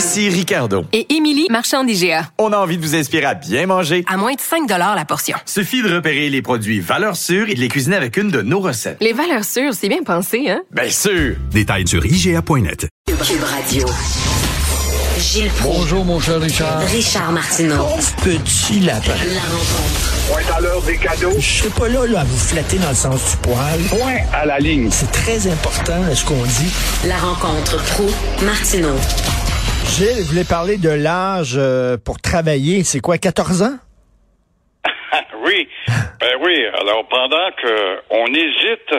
Ici Ricardo. et Émilie, marchand d'IGA. On a envie de vous inspirer à bien manger. À moins de 5 la portion. Suffit de repérer les produits valeurs sûres et de les cuisiner avec une de nos recettes. Les valeurs sûres, c'est bien pensé, hein? Bien sûr! Détails sur IGA.net. Cube Radio. Gilles Proulx. Bonjour, mon cher Richard. Richard Martineau. Petit lapin. La rencontre. Point à l'heure des cadeaux. Je serai pas là, là, à vous flatter dans le sens du poil. Point à la ligne. C'est très important, ce qu'on dit? La rencontre pro martineau Gilles, vous voulez parler de l'âge euh, pour travailler. C'est quoi, 14 ans? oui, ben oui. Alors pendant que on hésite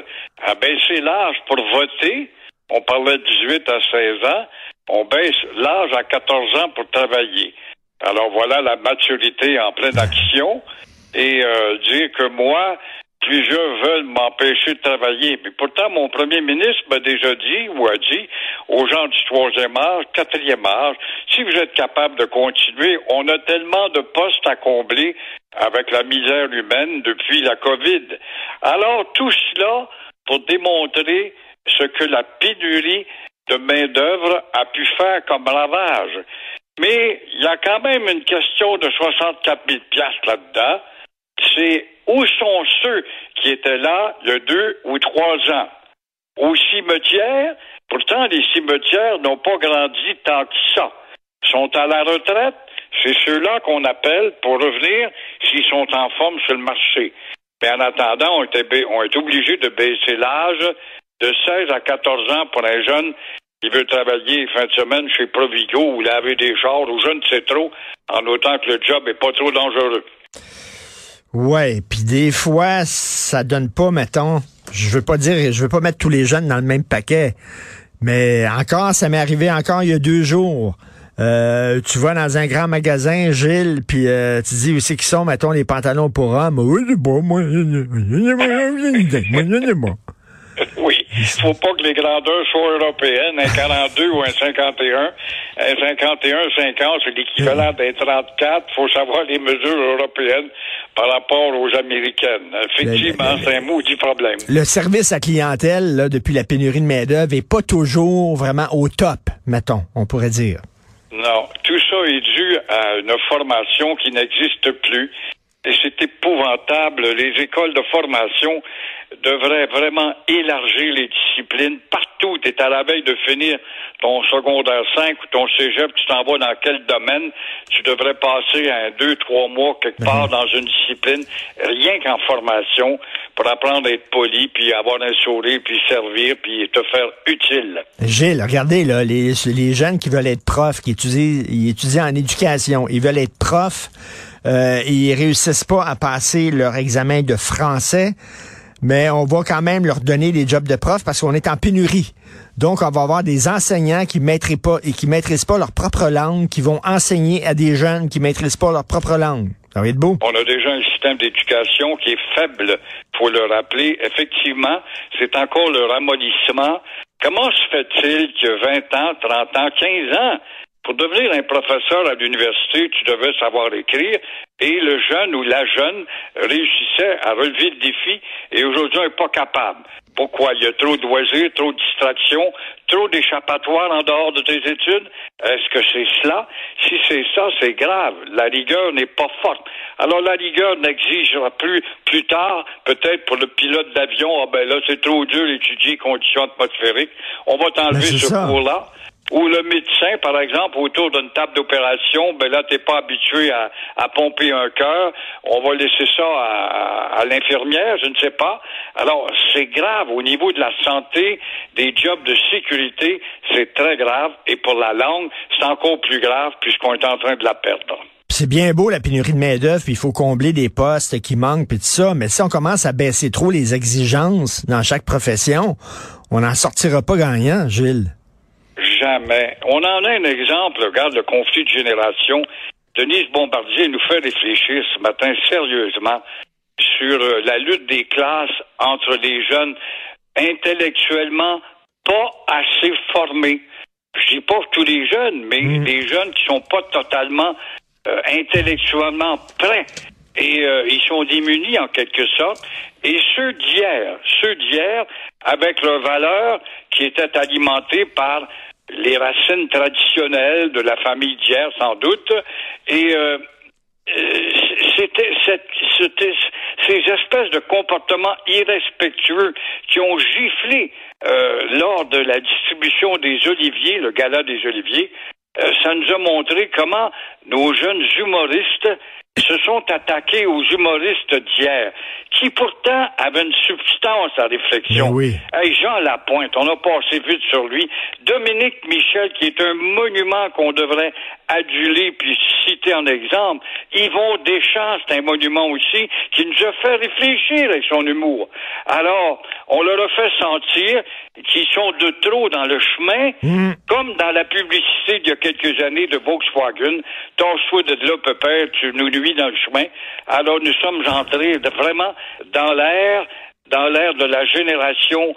à baisser l'âge pour voter, on parlait de 18 à 16 ans, on baisse l'âge à 14 ans pour travailler. Alors voilà la maturité en pleine action et euh, dire que moi, plusieurs veulent m'empêcher de travailler. Mais pourtant, mon premier ministre m'a déjà dit ou a dit aux gens du troisième âge, quatrième âge, si vous êtes capable de continuer, on a tellement de postes à combler avec la misère humaine depuis la COVID. Alors, tout cela pour démontrer ce que la pénurie de main-d'œuvre a pu faire comme ravage. Mais il y a quand même une question de 64 000 piastres là-dedans. C'est où sont ceux qui étaient là il y a deux ou trois ans? Au cimetière, pourtant les cimetières n'ont pas grandi tant que ça. Ils sont à la retraite, c'est ceux-là qu'on appelle pour revenir s'ils sont en forme sur le marché. Mais en attendant, on est obligé de baisser l'âge de 16 à 14 ans pour un jeune qui veut travailler fin de semaine chez Provigo ou laver des chars ou je ne sais trop, en autant que le job est pas trop dangereux. Ouais, puis des fois, ça donne pas, mettons, je veux pas dire, je veux pas mettre tous les jeunes dans le même paquet, mais encore, ça m'est arrivé encore il y a deux jours. Euh, tu vas dans un grand magasin, Gilles, puis euh, tu dis où qu'ils sont, mettons, les pantalons pour hommes. Oui, c'est bon, moi. Il faut pas que les grandeurs soient européennes, un 42 ou un 51. Un 51, 50, c'est l'équivalent d'un 34. Il faut savoir les mesures européennes par rapport aux américaines. Effectivement, c'est un maudit problème. Le service à clientèle, là, depuis la pénurie de main-d'œuvre, est pas toujours vraiment au top, mettons, on pourrait dire. Non, tout ça est dû à une formation qui n'existe plus. Et c'est épouvantable. Les écoles de formation devraient vraiment élargir les disciplines. Partout, tu es à la veille de finir ton secondaire 5 ou ton cégep, tu t'en vas dans quel domaine, tu devrais passer un deux, trois mois quelque part dans une discipline, rien qu'en formation, pour apprendre à être poli, puis avoir un sourire, puis servir, puis te faire utile. Gilles, regardez, là, les, les jeunes qui veulent être profs, qui étudient, ils étudient en éducation, ils veulent être profs, euh, ils réussissent pas à passer leur examen de français, mais on va quand même leur donner des jobs de prof parce qu'on est en pénurie. Donc, on va avoir des enseignants qui maîtrisent pas et qui maîtrisent pas leur propre langue, qui vont enseigner à des jeunes qui maîtrisent pas leur propre langue. Ça va être beau. On a déjà un système d'éducation qui est faible, faut le rappeler. Effectivement, c'est encore le ramollissement. Comment se fait-il que 20 ans, 30 ans, 15 ans, pour devenir un professeur à l'université, tu devais savoir écrire et le jeune ou la jeune réussissait à relever le défi et aujourd'hui n'est pas capable. Pourquoi? Il y a trop de loisirs, trop de distractions, trop d'échappatoires en dehors de tes études? Est-ce que c'est cela? Si c'est ça, c'est grave. La rigueur n'est pas forte. Alors la rigueur n'exigera plus plus tard, peut-être pour le pilote d'avion, ah ben là, c'est trop dur d'étudier les conditions atmosphériques. On va t'enlever Ben, ce cours-là. Ou le médecin, par exemple, autour d'une table d'opération, ben là, t'es pas habitué à, à pomper un cœur. On va laisser ça à, à l'infirmière, je ne sais pas. Alors, c'est grave. Au niveau de la santé, des jobs de sécurité, c'est très grave. Et pour la langue, c'est encore plus grave puisqu'on est en train de la perdre. C'est bien beau la pénurie de main-d'œuvre, puis il faut combler des postes qui manquent, puis tout ça. Mais si on commence à baisser trop les exigences dans chaque profession, on n'en sortira pas gagnant, Gilles. Jamais. On en a un exemple, regarde le conflit de génération. Denise Bombardier nous fait réfléchir ce matin sérieusement sur euh, la lutte des classes entre les jeunes intellectuellement pas assez formés. Je dis pas tous les jeunes, mais les jeunes qui sont pas totalement euh, intellectuellement prêts. Et euh, ils sont démunis en quelque sorte. Et ceux d'hier, ceux d'hier, avec leurs valeurs qui étaient alimentées par les racines traditionnelles de la famille d'hier, sans doute, et euh, euh, c'était ces espèces de comportements irrespectueux qui ont giflé euh, lors de la distribution des oliviers, le gala des oliviers. Ça nous a montré comment nos jeunes humoristes se sont attaqués aux humoristes d'hier, qui pourtant avaient une substance à réflexion. Ben oui. Hey, Jean Lapointe, on a passé vite sur lui. Dominique Michel, qui est un monument qu'on devrait aduler puis citer en exemple. Yvon Deschamps, c'est un monument aussi, qui nous a fait réfléchir avec son humour. Alors, on leur a fait sentir qu'ils sont de trop dans le chemin, comme dans la publicité d'il y a quelques années de Volkswagen. Torche-toi de là, pépère, tu nous nuis dans le chemin. Alors, nous sommes entrés vraiment dans l'air dans l'ère de la génération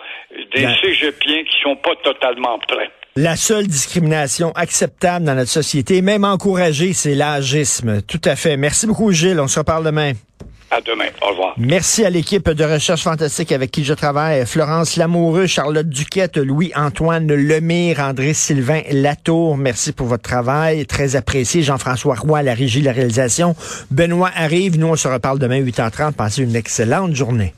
des La- cégepiens qui sont pas totalement prêts. La seule discrimination acceptable dans notre société, même encouragée, c'est l'agisme. Tout à fait. Merci beaucoup, Gilles. On se reparle demain. À demain. Au revoir. Merci à l'équipe de Recherche Fantastique avec qui je travaille. Florence Lamoureux, Charlotte Duquette, Louis-Antoine Lemire, André-Sylvain Latour. Merci pour votre travail. Très apprécié. Jean-François Roy, la régie, la réalisation. Benoît arrive. Nous, on se reparle demain, 8h30. Passez une excellente journée.